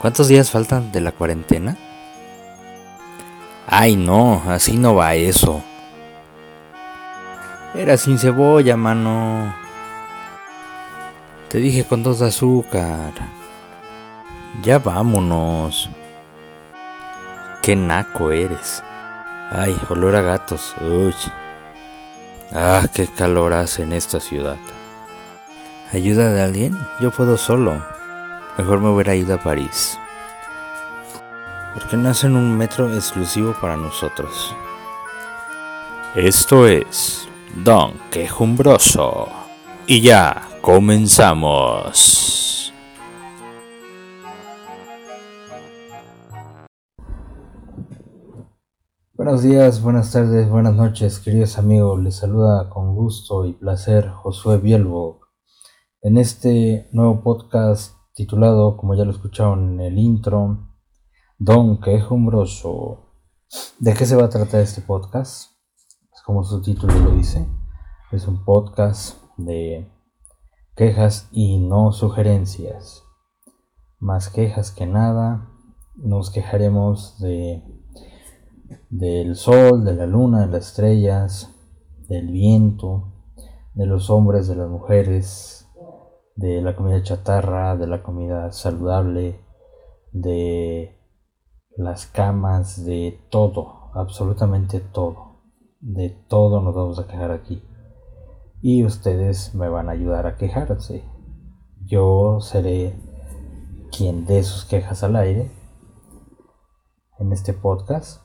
¿Cuántos días faltan de la cuarentena? Ay, no, así no va eso. Era sin cebolla, mano. Te dije con dos de azúcar. Ya vámonos. Qué naco eres. Ay, olor a gatos. Uy. Ah, qué calor hace en esta ciudad. ¿Ayuda de alguien? Yo puedo solo. Mejor me hubiera ido a París. Porque no hacen un metro exclusivo para nosotros. Esto es Don Quejumbroso. Y ya, comenzamos. Buenos días, buenas tardes, buenas noches, queridos amigos. Les saluda con gusto y placer Josué Bielbo. En este nuevo podcast titulado, como ya lo escucharon en el intro, Don Quejumbroso. ¿De qué se va a tratar este podcast? Pues como su título lo dice, es un podcast de quejas y no sugerencias. Más quejas que nada, nos quejaremos de del sol, de la luna, de las estrellas, del viento, de los hombres, de las mujeres, de la comida chatarra, de la comida saludable, de las camas, de todo, absolutamente todo. De todo nos vamos a quejar aquí. Y ustedes me van a ayudar a quejarse. Yo seré quien dé sus quejas al aire en este podcast.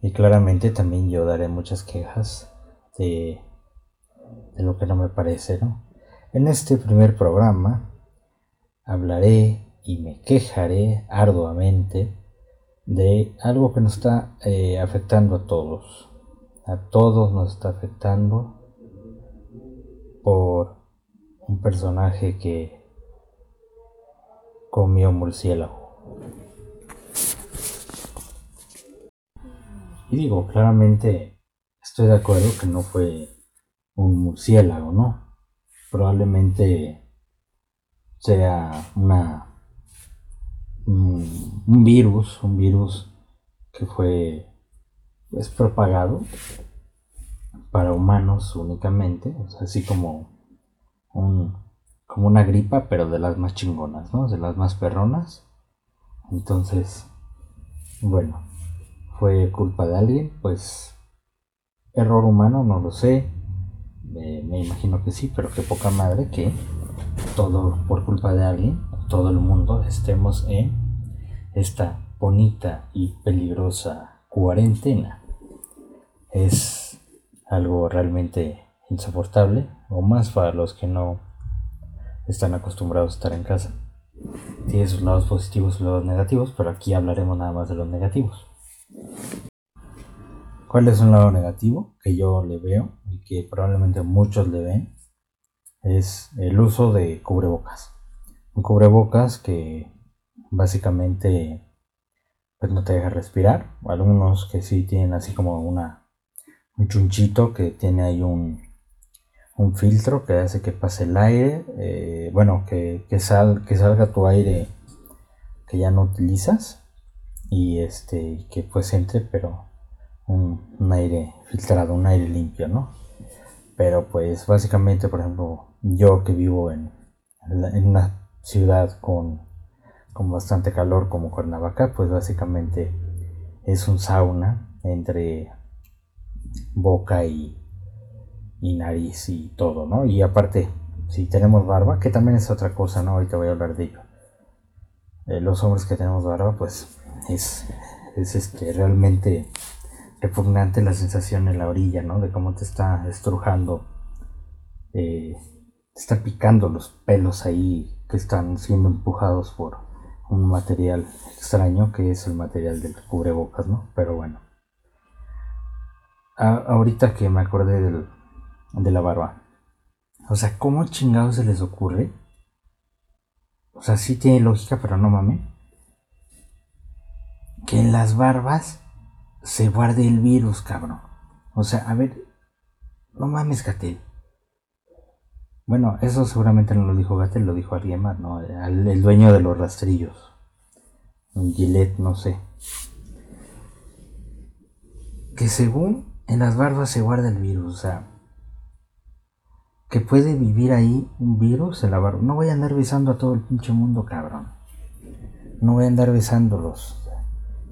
Y claramente también yo daré muchas quejas de, de lo que no me parece, ¿no? En este primer programa hablaré y me quejaré arduamente de algo que nos está eh, afectando a todos. A todos nos está afectando por un personaje que comió murciélago. Y digo, claramente estoy de acuerdo que no fue un murciélago, ¿no? Probablemente sea una un, virus, un virus que fue pues, propagado para humanos únicamente, así como un, como una gripa, pero de las más chingonas, ¿no? De las más perronas. Entonces, bueno, fue culpa de alguien, pues error humano, no lo sé me imagino que sí, pero qué poca madre que todo por culpa de alguien, todo el mundo estemos en esta bonita y peligrosa cuarentena. Es algo realmente insoportable, o más para los que no están acostumbrados a estar en casa. Tiene sus lados positivos y lados negativos, pero aquí hablaremos nada más de los negativos. ¿Cuál es un lado negativo que yo le veo y que probablemente muchos le ven? Es el uso de cubrebocas. Un cubrebocas que básicamente pues no te deja respirar. Algunos que sí tienen así como una un chunchito que tiene ahí un, un filtro que hace que pase el aire. Eh, bueno, que, que, sal, que salga tu aire que ya no utilizas y este que pues entre, pero un, aire filtrado, un aire limpio, ¿no? Pero pues básicamente, por ejemplo, yo que vivo en, una ciudad con, con bastante calor como Cuernavaca, pues básicamente es un sauna entre boca y, y nariz y todo, ¿no? Y aparte, si tenemos barba, que también es otra cosa, ¿no? Ahorita voy a hablar de ello. Eh, los hombres que tenemos barba, pues es, es este, realmente repugnante la sensación en la orilla, ¿no? De cómo te está estrujando, eh, te está picando los pelos ahí que están siendo empujados por un material extraño que es el material del cubrebocas, ¿no? Pero bueno. ahorita que me acordé del, de la barba. O sea, ¿cómo chingados se les ocurre? O sea, sí tiene lógica, pero no mames. Que en las barbas se guarde el virus, cabrón. O sea, a ver, no mames, Gatel. Bueno, eso seguramente no lo dijo Gatel, lo dijo alguien más, ¿no? El, dueño de los rastrillos. Un Gillette, no sé. Que según en las barbas se guarda el virus, o sea, que puede vivir ahí un virus en la barba. No voy a andar besando a todo el pinche mundo, cabrón. No voy a andar besándolos,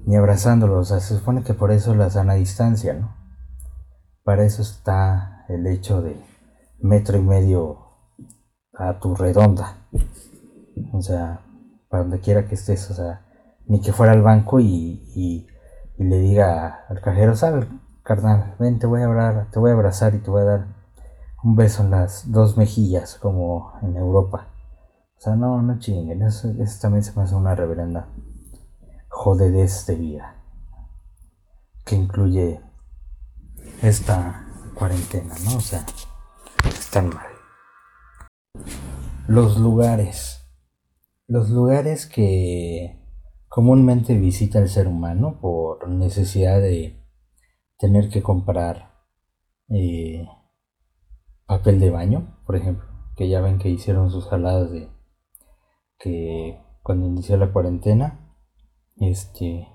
ni abrazándolos. O sea, se supone que por eso la sana distancia, ¿no? Para eso está el hecho de metro y medio a tu redonda. O sea, para donde quiera que estés, o sea, ni que fuera al banco y, y, le diga al cajero, sal, carnal, ven, te voy a abrazar, te voy a abrazar y te voy a dar un beso en las dos mejillas, como en Europa. O sea, no, no chinguen, eso, también se me hace una reverenda jodedez de vida. Que incluye esta cuarentena, ¿no? O sea, están mal. Los lugares. Los lugares que comúnmente visita el ser humano por necesidad de tener que comprar eh, papel de baño, por ejemplo, que ya ven que hicieron sus jaladas de que cuando inició la cuarentena, este,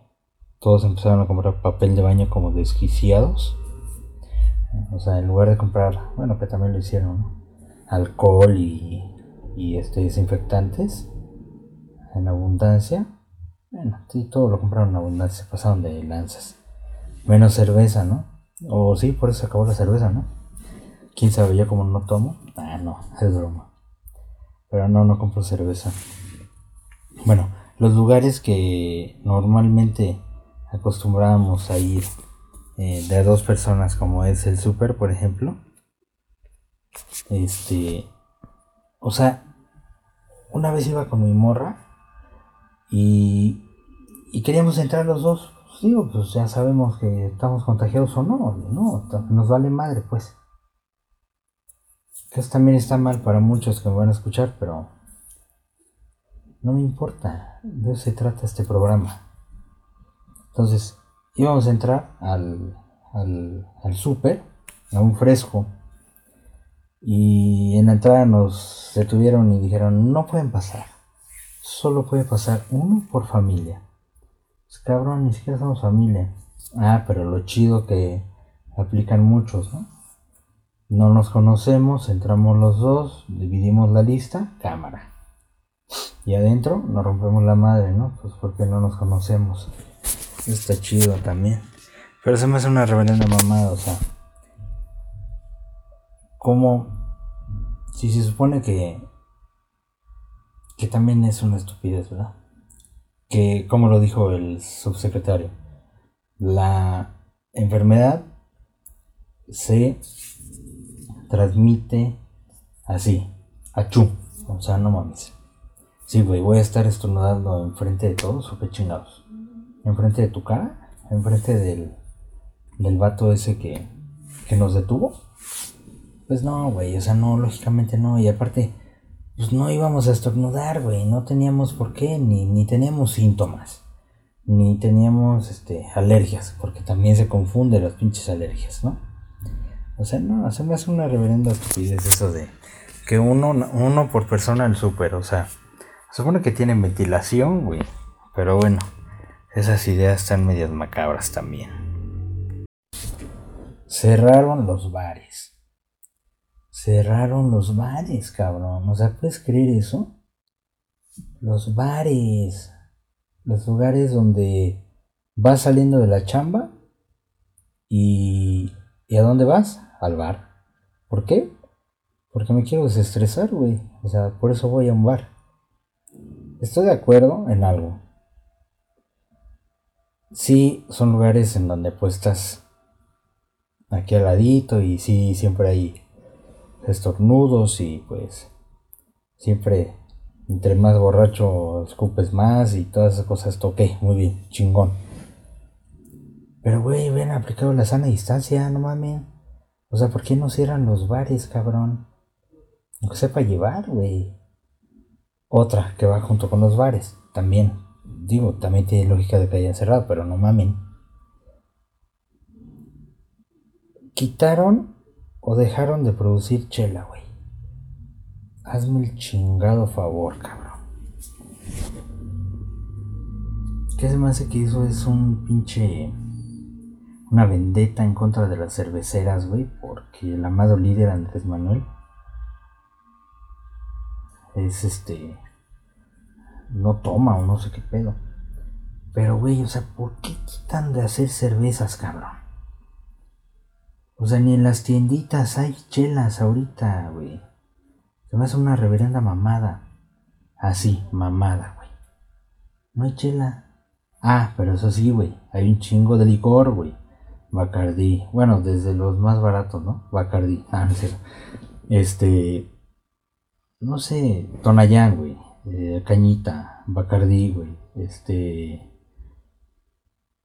todos empezaron a comprar papel de baño como desquiciados. O sea, en lugar de comprar, bueno, que también lo hicieron, alcohol y y este, desinfectantes en abundancia. Bueno, sí, todo lo compraron en abundancia, pasaron de lanzas. Menos cerveza, ¿no? O sí, por eso acabó la cerveza, ¿no? ¿Quién sabe? Yo como no tomo. Ah, no, es broma. Pero no, no compro cerveza. Bueno, los lugares que normalmente acostumbrábamos a ir eh, de dos personas, como es el súper, por ejemplo. Este, o sea, una vez iba con mi morra y, y queríamos entrar los dos. Pues digo, pues ya sabemos que estamos contagiados o no, no, nos vale madre, pues. Eso también está mal para muchos que me van a escuchar, pero no me importa. De eso se trata este programa. Entonces, íbamos a entrar al, al, al súper, a un fresco y en la entrada nos detuvieron y dijeron, no pueden pasar. Solo puede pasar uno por familia. Pues, cabrón, ni siquiera somos familia. Ah, pero lo chido que aplican muchos, ¿no? No nos conocemos, entramos los dos, dividimos la lista, cámara. Y adentro nos rompemos la madre, ¿no? Pues porque no nos conocemos. Está chido también. Pero se me hace una reverenda mamada, o sea como si se supone que que también es una estupidez, ¿verdad? Que como lo dijo el subsecretario, la enfermedad se transmite así, achú, o sea, no mames. Sí, güey, voy a estar estornudando enfrente de todos o qué chingados. Enfrente de tu cara, enfrente del, del vato ese que, que nos detuvo. Pues no, güey, o sea, no, lógicamente no. Y aparte, pues no íbamos a estornudar, güey. No teníamos por qué, ni, ni teníamos síntomas. Ni teníamos este, alergias, porque también se confunde las pinches alergias, ¿no? O sea, no, se me hace una reverenda estupidez eso de que uno, uno por persona el súper, o sea, supone que tiene ventilación, güey. Pero bueno, esas ideas están medias macabras también. Cerraron los bares cerraron los bares, cabrón. O sea, ¿puedes creer eso? Los bares. Los lugares donde vas saliendo de la chamba y... ¿Y a dónde vas? Al bar. ¿Por qué? Porque me quiero desestresar, güey. O sea, por eso voy a un bar. Estoy de acuerdo en algo. Sí, son lugares en donde pues estás aquí al ladito y sí, siempre hay estornudos y pues siempre entre más borracho escupes más y todas esas cosas toqué, muy bien, chingón. Pero güey, ven aplicado la sana distancia, no mames. O sea, ¿por qué no cierran los bares, cabrón? No sepa llevar, güey. Otra que va junto con los bares, también. Digo, también tiene lógica de que hayan cerrado, pero no mamen. Quitaron o dejaron de producir chela, güey. hazme el chingado favor, cabrón. ¿Qué se me hace que eso es un pinche. Una vendetta en contra de las cerveceras, güey? Porque el amado líder Andrés Manuel es este. No toma o no sé qué pedo. Pero, güey, o sea, ¿por qué quitan de hacer cervezas, cabrón? O sea, ni en las tienditas hay chelas ahorita, güey. Se me hace una reverenda mamada. Así, mamada, güey. No hay chela. Ah, pero eso sí, güey. Hay un chingo de licor, güey. Bacardí. Bueno, desde los más baratos, ¿no? Bacardí. Ah, no sé. Este. No sé. Tonayán, güey. Eh, cañita. Bacardí. Este.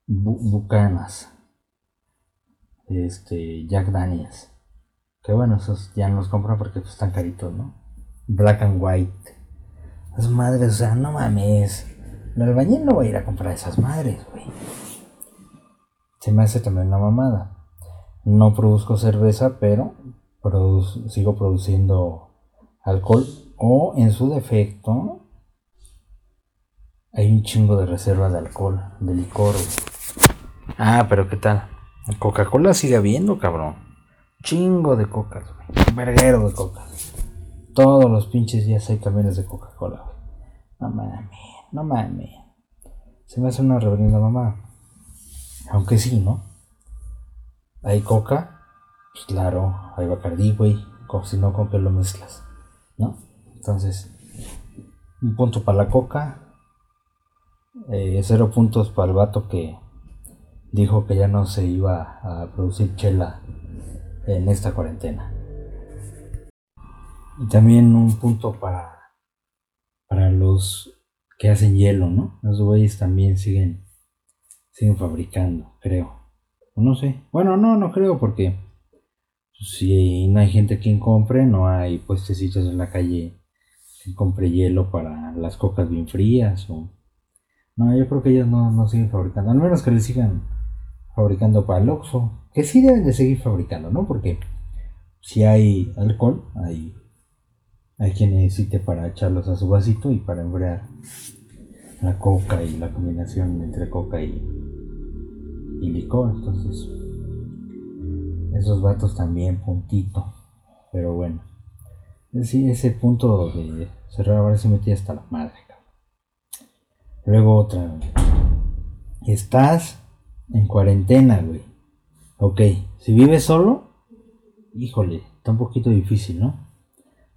bucanas. Este. Jack Daniels. Que bueno, esos ya no los compran porque pues, están caritos, ¿no? Black and White. Las madres, o sea, no mames. El albañil no va a ir a comprar esas madres, güey. Se me hace también una mamada. No produzco cerveza, pero sigo produciendo alcohol. O en su defecto, hay un chingo de reserva de alcohol, de licor. Ah, pero ¿qué tal? Coca-Cola sigue habiendo, cabrón. Chingo de cocas, güey. Verguero de cocas. Todos los pinches días hay camiones de Coca-Cola, güey. No mames no mames. Se me hace una reverenda mamá. Aunque sí, ¿no? Hay coca, pues claro, hay bacardí, güey. Si no, ¿con qué lo mezclas? ¿No? Entonces, un punto para la coca, eh, cero puntos para el vato que dijo que ya no se iba a producir chela en esta cuarentena. Y también un punto para, para los que hacen hielo, ¿no? Los güeyes también siguen, siguen fabricando, creo. No sé. Bueno, no, no creo porque si no hay gente quien compre, no hay puestecitos en la calle que compre hielo para las cocas bien frías o... No, yo creo que ellos no, no siguen fabricando. Al menos que le sigan fabricando para el Oxxo. Que sí deben de seguir fabricando, ¿no? Porque si hay alcohol, hay hay quien necesite para echarlos a su vasito y para enfriar la coca y la combinación entre coca y, y licor. Entonces, esos vatos también, puntito. Pero bueno, sí, ese punto de cerrar ahora se metía hasta la madre. Luego otra, estás en cuarentena, güey. Ok, si vives solo, híjole, está un poquito difícil, ¿no?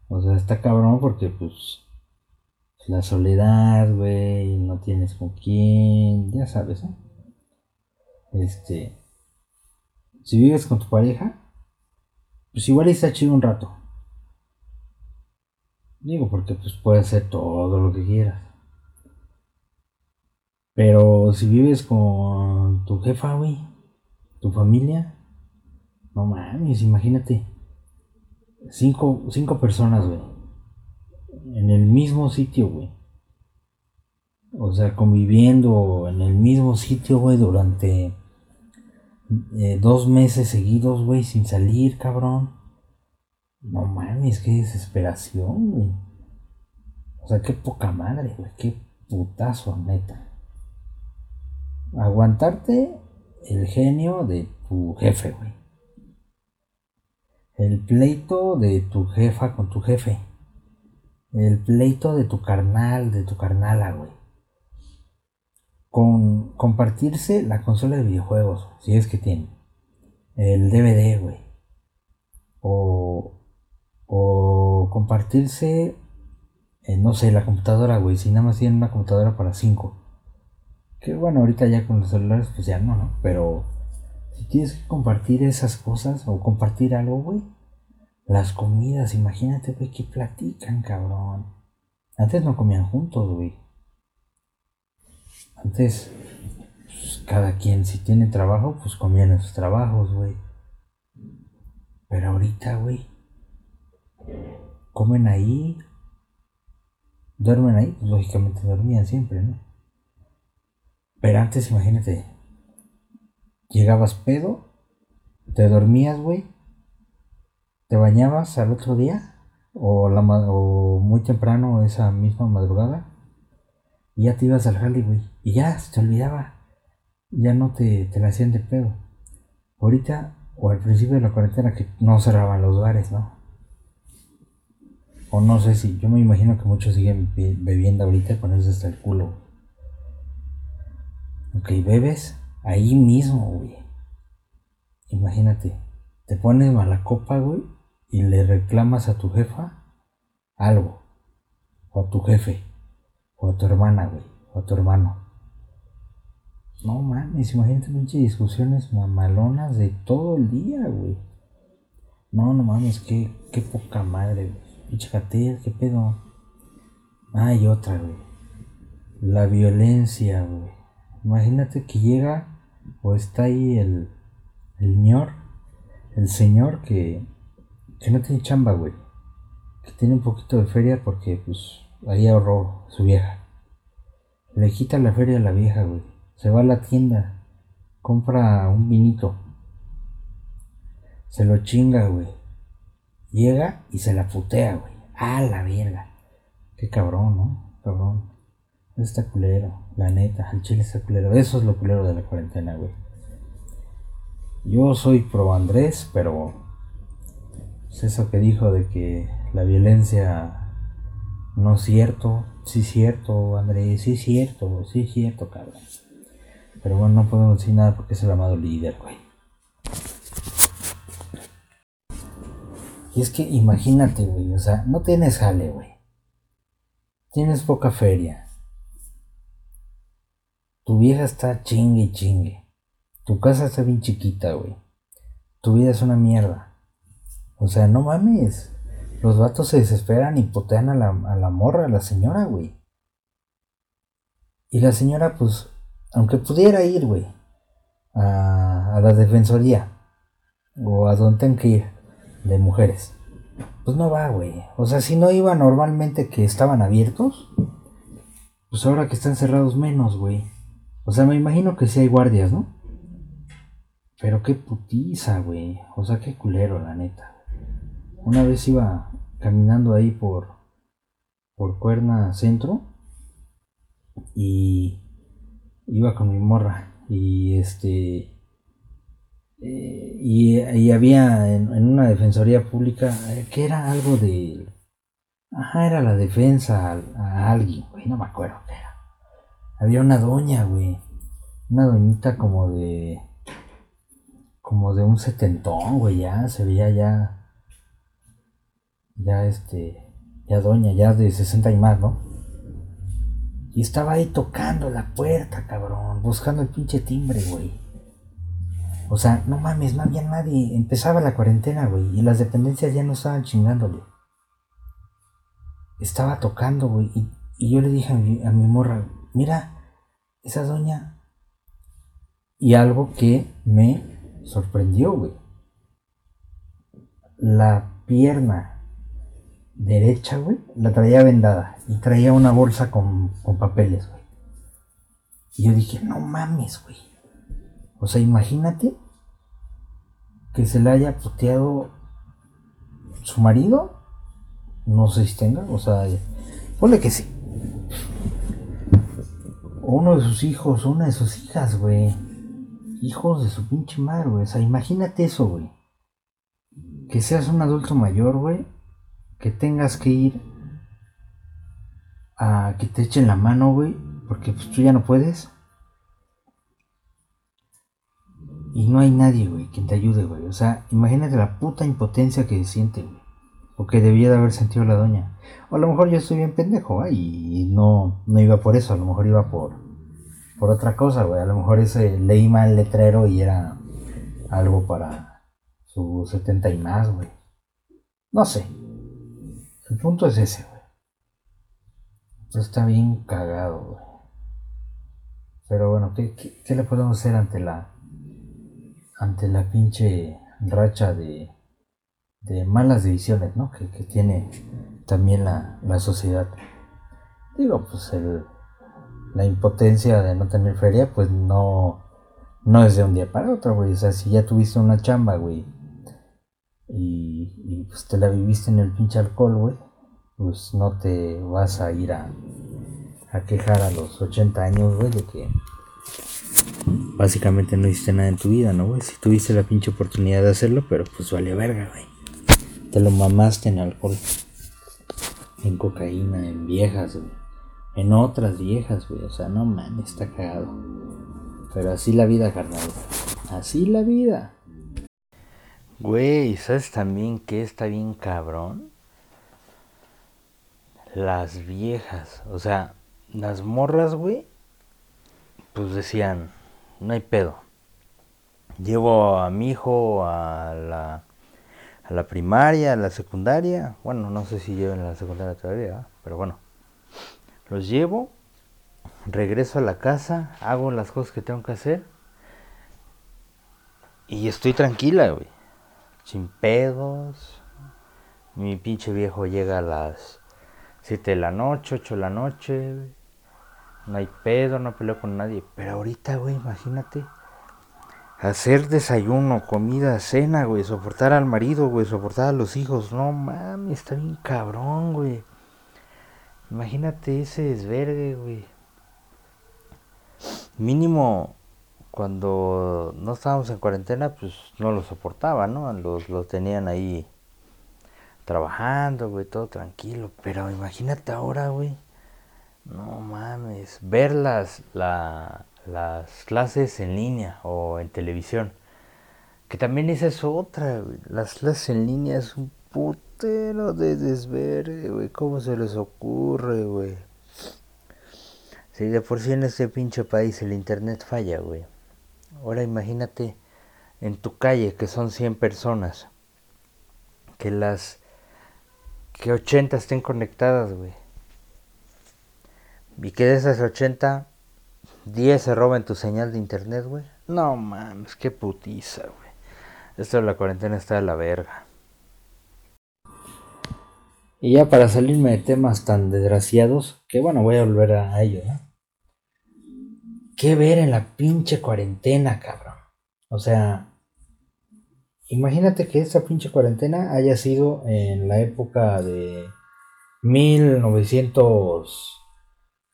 O sea, está cabrón porque pues la soledad, güey, no tienes con quién, ya sabes, ¿no? Este, si vives con tu pareja, pues igual está chido un rato. Digo, porque pues puedes hacer todo lo que quieras. Pero si vives con tu jefa, güey, tu familia, no mames, imagínate cinco, cinco personas, güey. En el mismo sitio, güey. O sea, conviviendo en el mismo sitio, güey, durante eh, dos meses seguidos, güey, sin salir, cabrón. No mames, qué desesperación, güey. O sea, qué poca madre, güey. Qué putazo, neta. Aguantarte el genio de tu jefe, güey el pleito de tu jefa con tu jefe. El pleito de tu carnal, de tu carnala, güey. Con compartirse la consola de videojuegos, si es que tiene. El DVD, güey. O, o compartirse, no sé, la computadora, güey. Si nada más tienen una computadora para cinco. Que bueno, ahorita ya con los celulares, pues ya no, ¿no? Pero si tienes que compartir esas cosas o compartir algo, güey. Las comidas, imagínate, güey, que platican, cabrón. Antes no comían juntos, güey. Antes, pues, cada quien, si tiene trabajo, pues comían en sus trabajos, güey. Pero ahorita, güey, comen ahí, duermen ahí, pues lógicamente dormían siempre, ¿no? Pero antes, imagínate, Llegabas pedo, te dormías, güey, te bañabas al otro día o, la, o muy temprano esa misma madrugada y ya te ibas al jale, güey. Y ya se te olvidaba. Ya no te, te la hacían de pedo. Ahorita, o al principio de la cuarentena, que no cerraban los bares, ¿no? O no sé si, yo me imagino que muchos siguen bebiendo ahorita con eso hasta el culo. Ok, bebes ahí mismo, güey. Imagínate, te pones mala copa, güey, y le reclamas a tu jefa algo. O a tu jefe. O a tu hermana, güey. O a tu hermano. No mames, imagínate pinche discusiones mamalonas de todo el día, güey. No, no mames, qué, qué poca madre, güey. Pinche qué pedo. Ah, otra, güey. La violencia, güey. Imagínate que llega o está ahí el, el el señor que, que no tiene chamba, güey. Que tiene un poquito de feria porque, pues, ahí ahorró su vieja. Le quita la feria a la vieja, güey. Se va a la tienda, compra un vinito. Se lo chinga, güey Llega y se la putea, güey. A la verga. Qué cabrón, ¿no? Cabrón. Está culero, la neta. El chile está culero. Eso es lo culero de la cuarentena, güey. Yo soy pro Andrés, pero. Es eso que dijo de que la violencia no es cierto. Sí, cierto, Andrés. Sí, cierto. Sí, cierto, cabrón. Pero bueno, no podemos decir nada porque es el amado líder, güey. Y es que imagínate, güey, o sea, no tienes jale, güey. Tienes poca feria. Tu vieja está chingue chingue. Tu casa está bien chiquita, güey. Tu vida es una mierda. O sea, no mames. Los vatos se desesperan y potean a la, a la morra, a la señora, güey. Y la señora, pues, aunque pudiera ir, güey, a, a la defensoría o a donde tenga que ir, de mujeres. Pues no va, güey. O sea, si no iba normalmente que estaban abiertos, pues ahora que están cerrados menos, güey. O sea, me imagino que sí hay guardias, ¿no? Pero qué putiza, güey. O sea, qué culero, la neta. Una vez iba caminando ahí por por Cuerna Centro y iba con mi morra y este eh, y, había en, una defensoría pública eh, que era algo de. Ajá, era la defensa a, alguien, güey, no me acuerdo qué era. Había una doña, güey. Una doñita como de. Como de un setentón, güey, ya, se veía ya. Ya este. Ya doña, ya de 60 y más, ¿no? Y estaba ahí tocando la puerta, cabrón, buscando el pinche timbre, güey. O sea, no mames, no había nadie. Empezaba la cuarentena, güey, y las dependencias ya no estaban chingándole. Estaba tocando, güey, y, yo le dije a mi, a mi morra, mira, esa doña. Y algo que me sorprendió, güey. La pierna derecha, güey, la traía vendada y traía una bolsa con, con papeles, güey. Y yo dije, no mames, güey. O sea, imagínate que se le haya puteado su marido. No sé si tenga, o sea, ponle que sí. Uno de sus hijos, una de sus hijas, güey. Hijos de su pinche madre, güey. O sea, imagínate eso, güey. Que seas un adulto mayor, güey. Que tengas que ir a que te echen la mano, güey. Porque pues, tú ya no puedes. Y no hay nadie, güey, quien te ayude, güey. O sea, imagínate la puta impotencia que siente, güey. O que debía de haber sentido la doña. O a lo mejor yo estoy bien pendejo, güey, y no, no iba por eso. A lo mejor iba por, por otra cosa, güey. A lo mejor ese leí mal el letrero y era algo para su 70 y más, güey. No sé. El punto es ese, güey. está bien cagado, güey. Pero bueno, ¿qué, qué le podemos hacer ante la ante la pinche racha de, de malas decisiones, ¿no? Que, tiene también la, sociedad. Digo, pues el, la impotencia de no tener feria, pues no, no es de un día para otro, güey. O sea, si ya tuviste una chamba, güey, y, pues te la viviste en el pinche alcohol, güey, pues no te vas a ir a, a quejar a los 80 años, güey, de que básicamente no hiciste nada en tu vida, ¿no, güey? Si tuviste la pinche oportunidad de hacerlo, pero pues vale verga, güey. Te lo mamaste en alcohol, en cocaína, en viejas, güey. En otras viejas, güey. O sea, no mames, está cagado. Pero así la vida, carnal. Así la vida. Güey, ¿sabes también que está bien cabrón? Las viejas, o sea, las morras, güey, pues decían, no hay pedo. Llevo a mi hijo a la, a la primaria, a la secundaria. Bueno, no sé si lleven a la secundaria todavía, pero bueno. Los llevo, regreso a la casa, hago las cosas que tengo que hacer. Y estoy tranquila, güey. Sin pedos. Mi pinche viejo llega a las 7 de la noche, 8 de la noche no hay pedo, no peleo con nadie. Pero ahorita, güey, imagínate. Hacer desayuno, comida, cena, güey. Soportar al marido, güey. Soportar a los hijos. No mames, está bien cabrón, güey. Imagínate ese desvergue, güey. Mínimo, cuando no estábamos en cuarentena, pues no lo soportaba, ¿no? Los, los tenían ahí trabajando, güey, todo tranquilo. Pero imagínate ahora, güey no mames, ver las, las clases en línea o en televisión. Que también esa es otra, Las clases en línea es un putero de desvergue, güey. ¿Cómo se les ocurre, güey? Si de por sí en este pinche país el internet falla, güey. Ahora imagínate en tu calle que son 100 personas. Que las... Que 80 estén conectadas, güey. Y que de esas 80, 10 se roban tu señal de internet, güey. No mames, qué putiza, güey. Esto de la cuarentena está de la verga. Y ya para salirme de temas tan desgraciados, que bueno, voy a volver a ello, ¿no? ¿Qué ver en la pinche cuarentena, cabrón? O sea, imagínate que esta pinche cuarentena haya sido en la época de 1900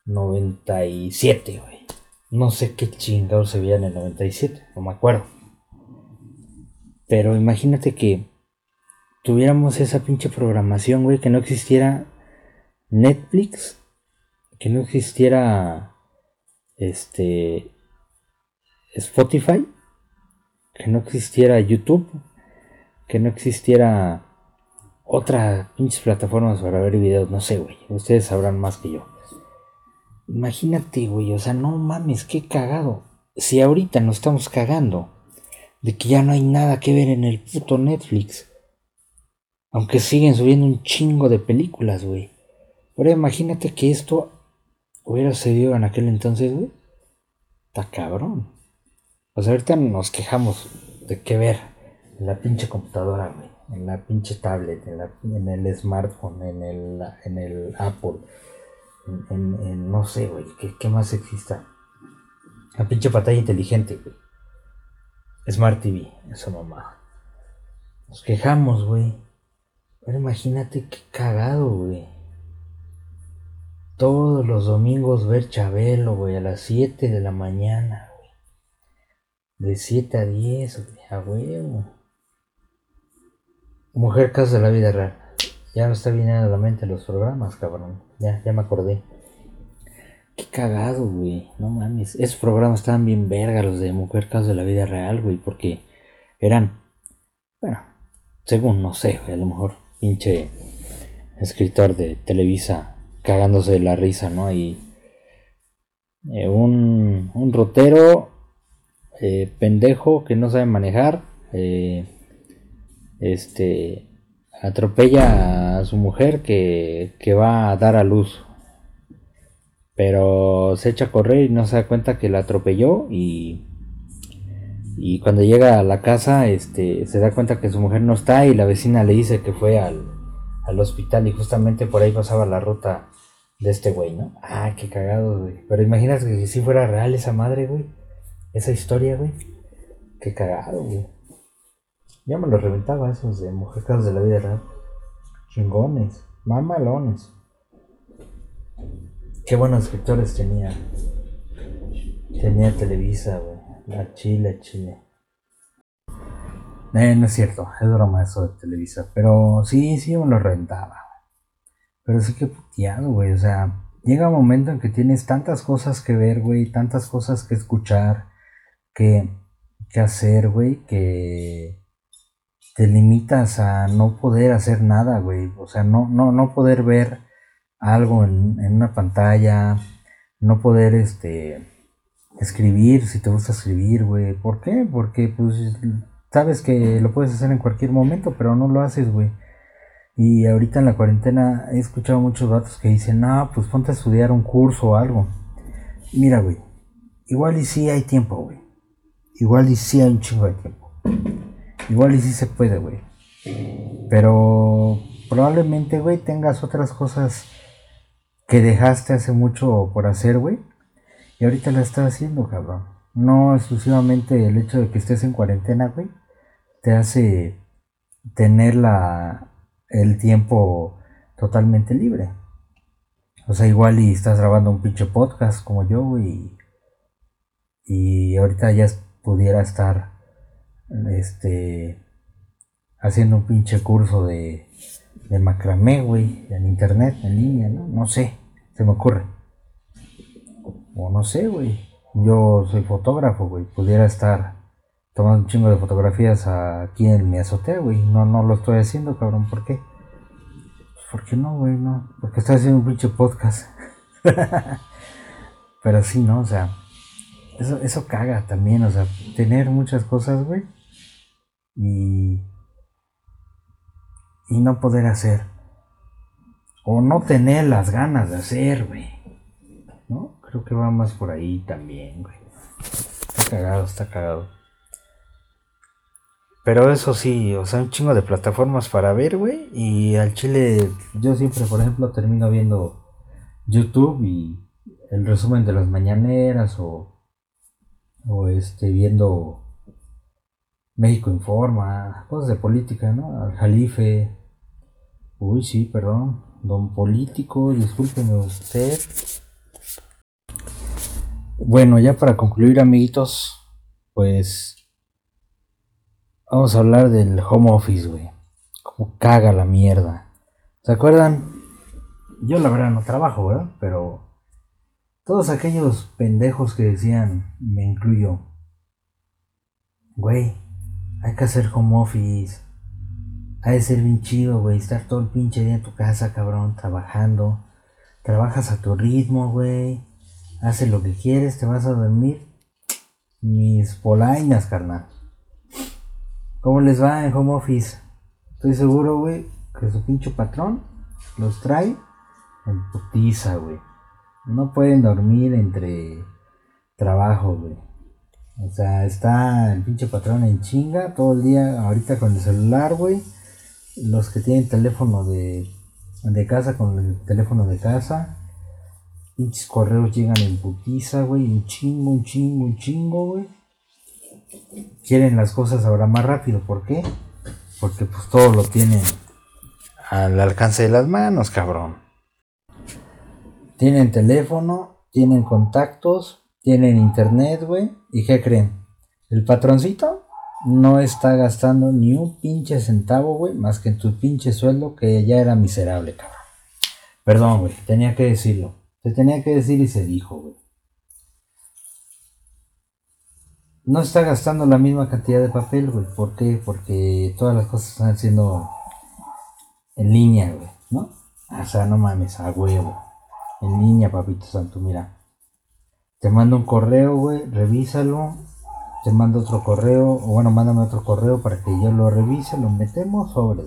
97, güey. No sé qué chingado se veía en el 97, no me acuerdo. Pero imagínate que tuviéramos esa pinche programación, güey, que no existiera Netflix, que no existiera este Spotify, que no existiera YouTube, que no existiera otra pinches plataformas para ver videos, no sé, güey. Ustedes sabrán más que yo. Imagínate, güey, o sea, no mames, qué cagado. Si ahorita nos estamos cagando de que ya no hay nada que ver en el puto Netflix. Aunque siguen subiendo un chingo de películas, güey. Ahora imagínate que esto hubiera sucedido en aquel entonces, güey. Está cabrón. O sea, ahorita nos quejamos de qué ver en la pinche computadora, güey. En la pinche tablet, en, el smartphone, en el, en el Apple en, no sé, güey, ¿qué, más exista? La pinche pantalla inteligente, güey. Smart TV, esa mamá. Nos quejamos, güey. Pero imagínate qué cagado, güey. Todos los domingos ver Chabelo, güey, a las 7 de la mañana, güey. De 7 a 10, güey, a huevo. Mujer Casa de la Vida Real. Ya me está viniendo a la mente los programas, cabrón. Ya, ya me acordé. Qué cagado, güey. No mames. Esos programas estaban bien verga, los de Mujer Caso de la Vida Real, güey. Porque eran, bueno, según, no sé, güey, a lo mejor pinche escritor de Televisa cagándose de la risa, ¿no? Y eh, un, un rotero eh, pendejo que no sabe manejar. Eh, este atropella a su mujer que, va a dar a luz. Pero se echa a correr y no se da cuenta que la atropelló y, y cuando llega a la casa este, se da cuenta que su mujer no está y la vecina le dice que fue al, al hospital y justamente por ahí pasaba la ruta de este güey, ¿no? Ah, qué cagado, güey. Pero imagínate que si fuera real esa madre, güey. Esa historia, güey. Qué cagado, güey. Ya me los reventaba esos de mujeres de la vida real. Chingones, mamalones. Qué buenos escritores tenía. Tenía Televisa, güey. La Chile, Chile. Eh, no es cierto, es broma eso de Televisa. Pero sí, sí me lo reventaba. Pero sí que puteado, güey. O sea, llega un momento en que tienes tantas cosas que ver, güey. Tantas cosas que escuchar. Que, que hacer, güey. Que te limitas a no poder hacer nada, güey. O sea, no, no, no poder ver algo en, una pantalla, no poder, este, escribir, si te gusta escribir, güey. ¿Por qué? Porque, pues, sabes que lo puedes hacer en cualquier momento, pero no lo haces, güey. Y ahorita en la cuarentena he escuchado muchos datos que dicen, no, pues ponte a estudiar un curso o algo. Mira, güey, igual y sí hay tiempo, güey. Igual y sí hay un chingo de tiempo. Igual y sí se puede, güey. Pero probablemente, güey, tengas otras cosas que dejaste hace mucho por hacer, güey. Y ahorita la estás haciendo, cabrón. No exclusivamente el hecho de que estés en cuarentena, güey, te hace tener la, el tiempo totalmente libre. O sea, igual y estás grabando un pinche podcast como yo, güey. Y ahorita ya pudiera estar este, haciendo un pinche curso de, de macramé, güey, en internet, en línea, ¿no? No sé, se me ocurre. O no sé, güey. Yo soy fotógrafo, güey. Pudiera estar tomando un chingo de fotografías aquí en mi azotea, güey. No, no lo estoy haciendo, cabrón. ¿Por qué? Pues, ¿Por qué no, güey? No. Porque estoy haciendo un pinche podcast. Pero sí, ¿no? O sea, eso, eso caga también. O sea, tener muchas cosas, güey y, y no poder hacer. O no tener las ganas de hacer, güey. ¿No? Creo que va más por ahí también, güey. Está cagado, está cagado. Pero eso sí, o sea, un chingo de plataformas para ver, güey. Y al chile, yo siempre, por ejemplo, termino viendo YouTube y el resumen de las mañaneras o, o este, viendo México Informa, cosas de política, ¿no? Al Jalife. Uy, sí, perdón. Don Político, discúlpeme usted. Bueno, ya para concluir, amiguitos, pues vamos a hablar del home office, güey. Cómo caga la mierda. ¿Se acuerdan? Yo la verdad no trabajo, ¿verdad? Pero todos aquellos pendejos que decían, me incluyo, güey, hay que hacer home office. Hay de ser bien chido, güey. Estar todo el pinche día en tu casa, cabrón, trabajando. Trabajas a tu ritmo, güey. Haces lo que quieres, te vas a dormir. Mis polainas, carnal. ¿Cómo les va en home office? Estoy seguro, güey, que su pinche patrón los trae en putiza, güey. No pueden dormir entre trabajo, güey. O sea, está el pinche patrón en chinga todo el día ahorita con el celular, güey. Los que tienen teléfono de, de casa con el teléfono de casa. Pinches correos llegan en putiza, güey. Un chingo, un chingo, un chingo, güey. Quieren las cosas ahora más rápido. ¿Por qué? Porque pues todo lo tienen al alcance de las manos, cabrón. Tienen teléfono, tienen contactos, tienen internet, güey. ¿Y qué creen? El patroncito no está gastando ni un pinche centavo, güey, más que en tu pinche sueldo que ya era miserable, cabrón. Perdón, güey, tenía que decirlo. Se tenía que decir y se dijo, güey. No está gastando la misma cantidad de papel, güey. ¿Por qué? Porque todas las cosas están haciendo en línea, güey, ¿no? O sea, no mames, a huevo. En línea, papito santo, mira. Te mando un correo, güey, revísalo. Te mando otro correo, o bueno, mándame otro correo para que yo lo revise, lo metemos sobre.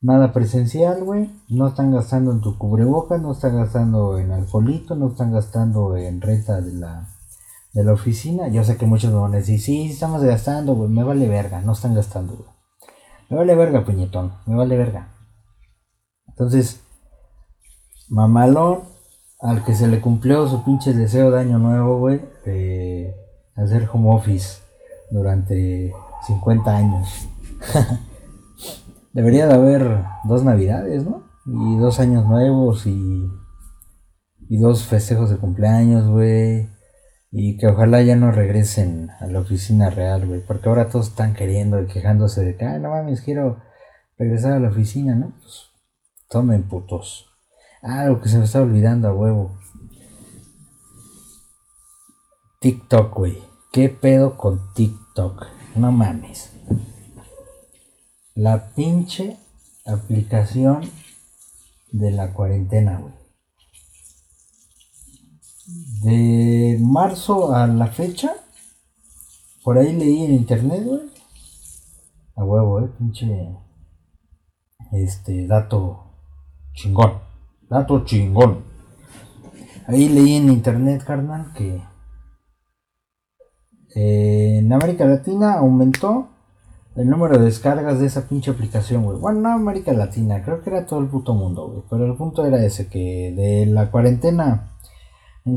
Nada presencial, güey. No están gastando en tu cubreboca, no están gastando en alcoholito, no están gastando en renta de la, de la oficina. Yo sé que muchos me van a decir, sí, estamos gastando, güey. Me vale verga, no están gastando, güey. Me vale verga, puñetón, me vale verga. Entonces, mamalón, al que se le cumplió su pinche deseo de año nuevo, güey, de hacer home office durante 50 años. Debería de haber dos navidades, ¿no? Y dos años nuevos y, y dos festejos de cumpleaños, güey. Y que ojalá ya no regresen a la oficina real, güey. Porque ahora todos están queriendo y quejándose de que, ay, no mames, quiero regresar a la oficina, ¿no? Pues tomen putos. Lo que se me está olvidando a huevo. TikTok, güey. ¿Qué pedo con TikTok? No mames. La pinche aplicación de la cuarentena, güey. De marzo a la fecha, por ahí leí en internet, güey. A huevo, eh, pinche. Este, dato chingón. Dato chingón. Ahí leí en internet, carnal, que eh, en América Latina aumentó el número de descargas de esa pinche aplicación, güey. Bueno, no América Latina, creo que era todo el puto mundo, güey. Pero el punto era ese, que de la cuarentena,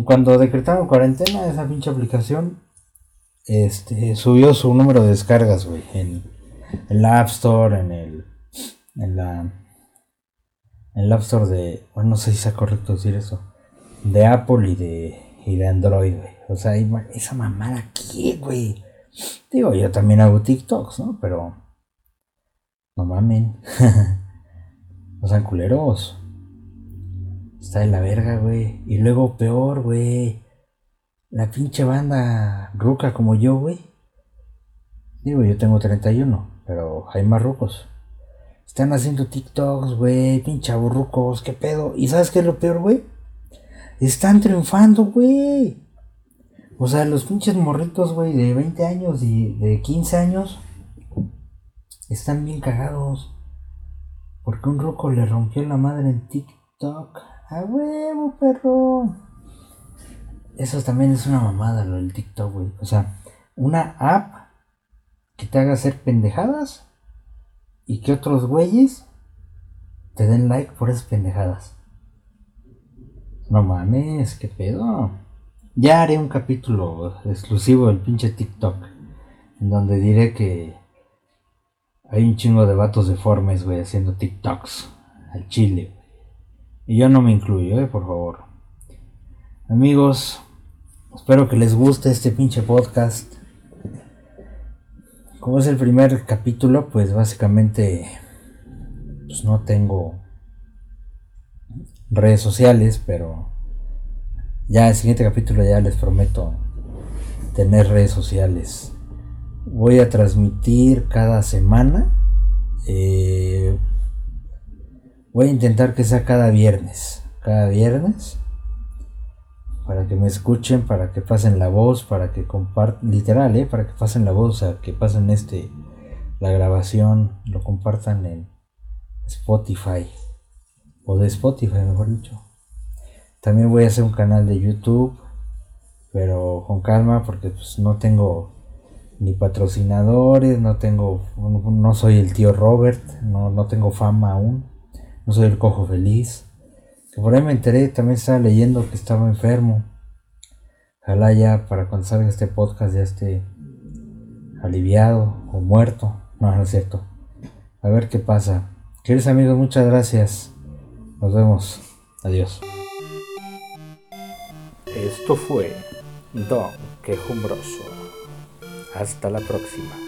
cuando decretaron cuarentena, esa pinche aplicación este, subió su número de descargas, güey. En, la App Store, en el. En la. El App Store de. Bueno, no sé si sea correcto decir eso. De Apple y de. Y de Android, güey. O sea, esa mamada aquí, güey. Digo, yo también hago TikToks, ¿no? Pero. No mamen. no sean culeros. Está de la verga, güey. Y luego peor, güey. La pinche banda ruca como yo, güey. Digo, yo tengo 31, pero hay más rucos. Están haciendo TikToks, güey. Pinche burrucos, qué pedo. ¿Y sabes qué es lo peor, güey? Están triunfando, güey. O sea, los pinches morritos, güey, de 20 años y de 15 años están bien cagados. Porque un roco le rompió la madre en TikTok. ¡A huevo, perro! Eso también es una mamada, lo del TikTok, güey. O sea, una app que te haga hacer pendejadas y que otros güeyes te den like por esas pendejadas. No mames, qué pedo. Ya haré un capítulo exclusivo del pinche TikTok. En donde diré que hay un chingo de vatos deformes, güey, haciendo TikToks al chile. Y yo no me incluyo, eh, por favor. Amigos, espero que les guste este pinche podcast. Como es el primer capítulo, pues básicamente pues no tengo redes sociales, pero ya el siguiente capítulo ya les prometo tener redes sociales. Voy a transmitir cada semana. Eh, voy a intentar que sea cada viernes. Cada viernes. Para que me escuchen, para que pasen la voz, para que compartan, literal, eh, para que pasen la voz, o sea, que pasen este, la grabación, lo compartan en Spotify. O de Spotify, mejor dicho. También voy a hacer un canal de YouTube, pero con calma porque pues, no tengo ni patrocinadores, no tengo, no soy el tío Robert, no, no tengo fama aún, no soy el cojo feliz. Que por ahí me enteré, también estaba leyendo que estaba enfermo. Ojalá ya para cuando salga este podcast ya esté aliviado o muerto. No, no es cierto. A ver qué pasa. Queridos amigos, muchas gracias. Nos vemos. Adiós. Esto fue Don Quejumbroso. Hasta la próxima.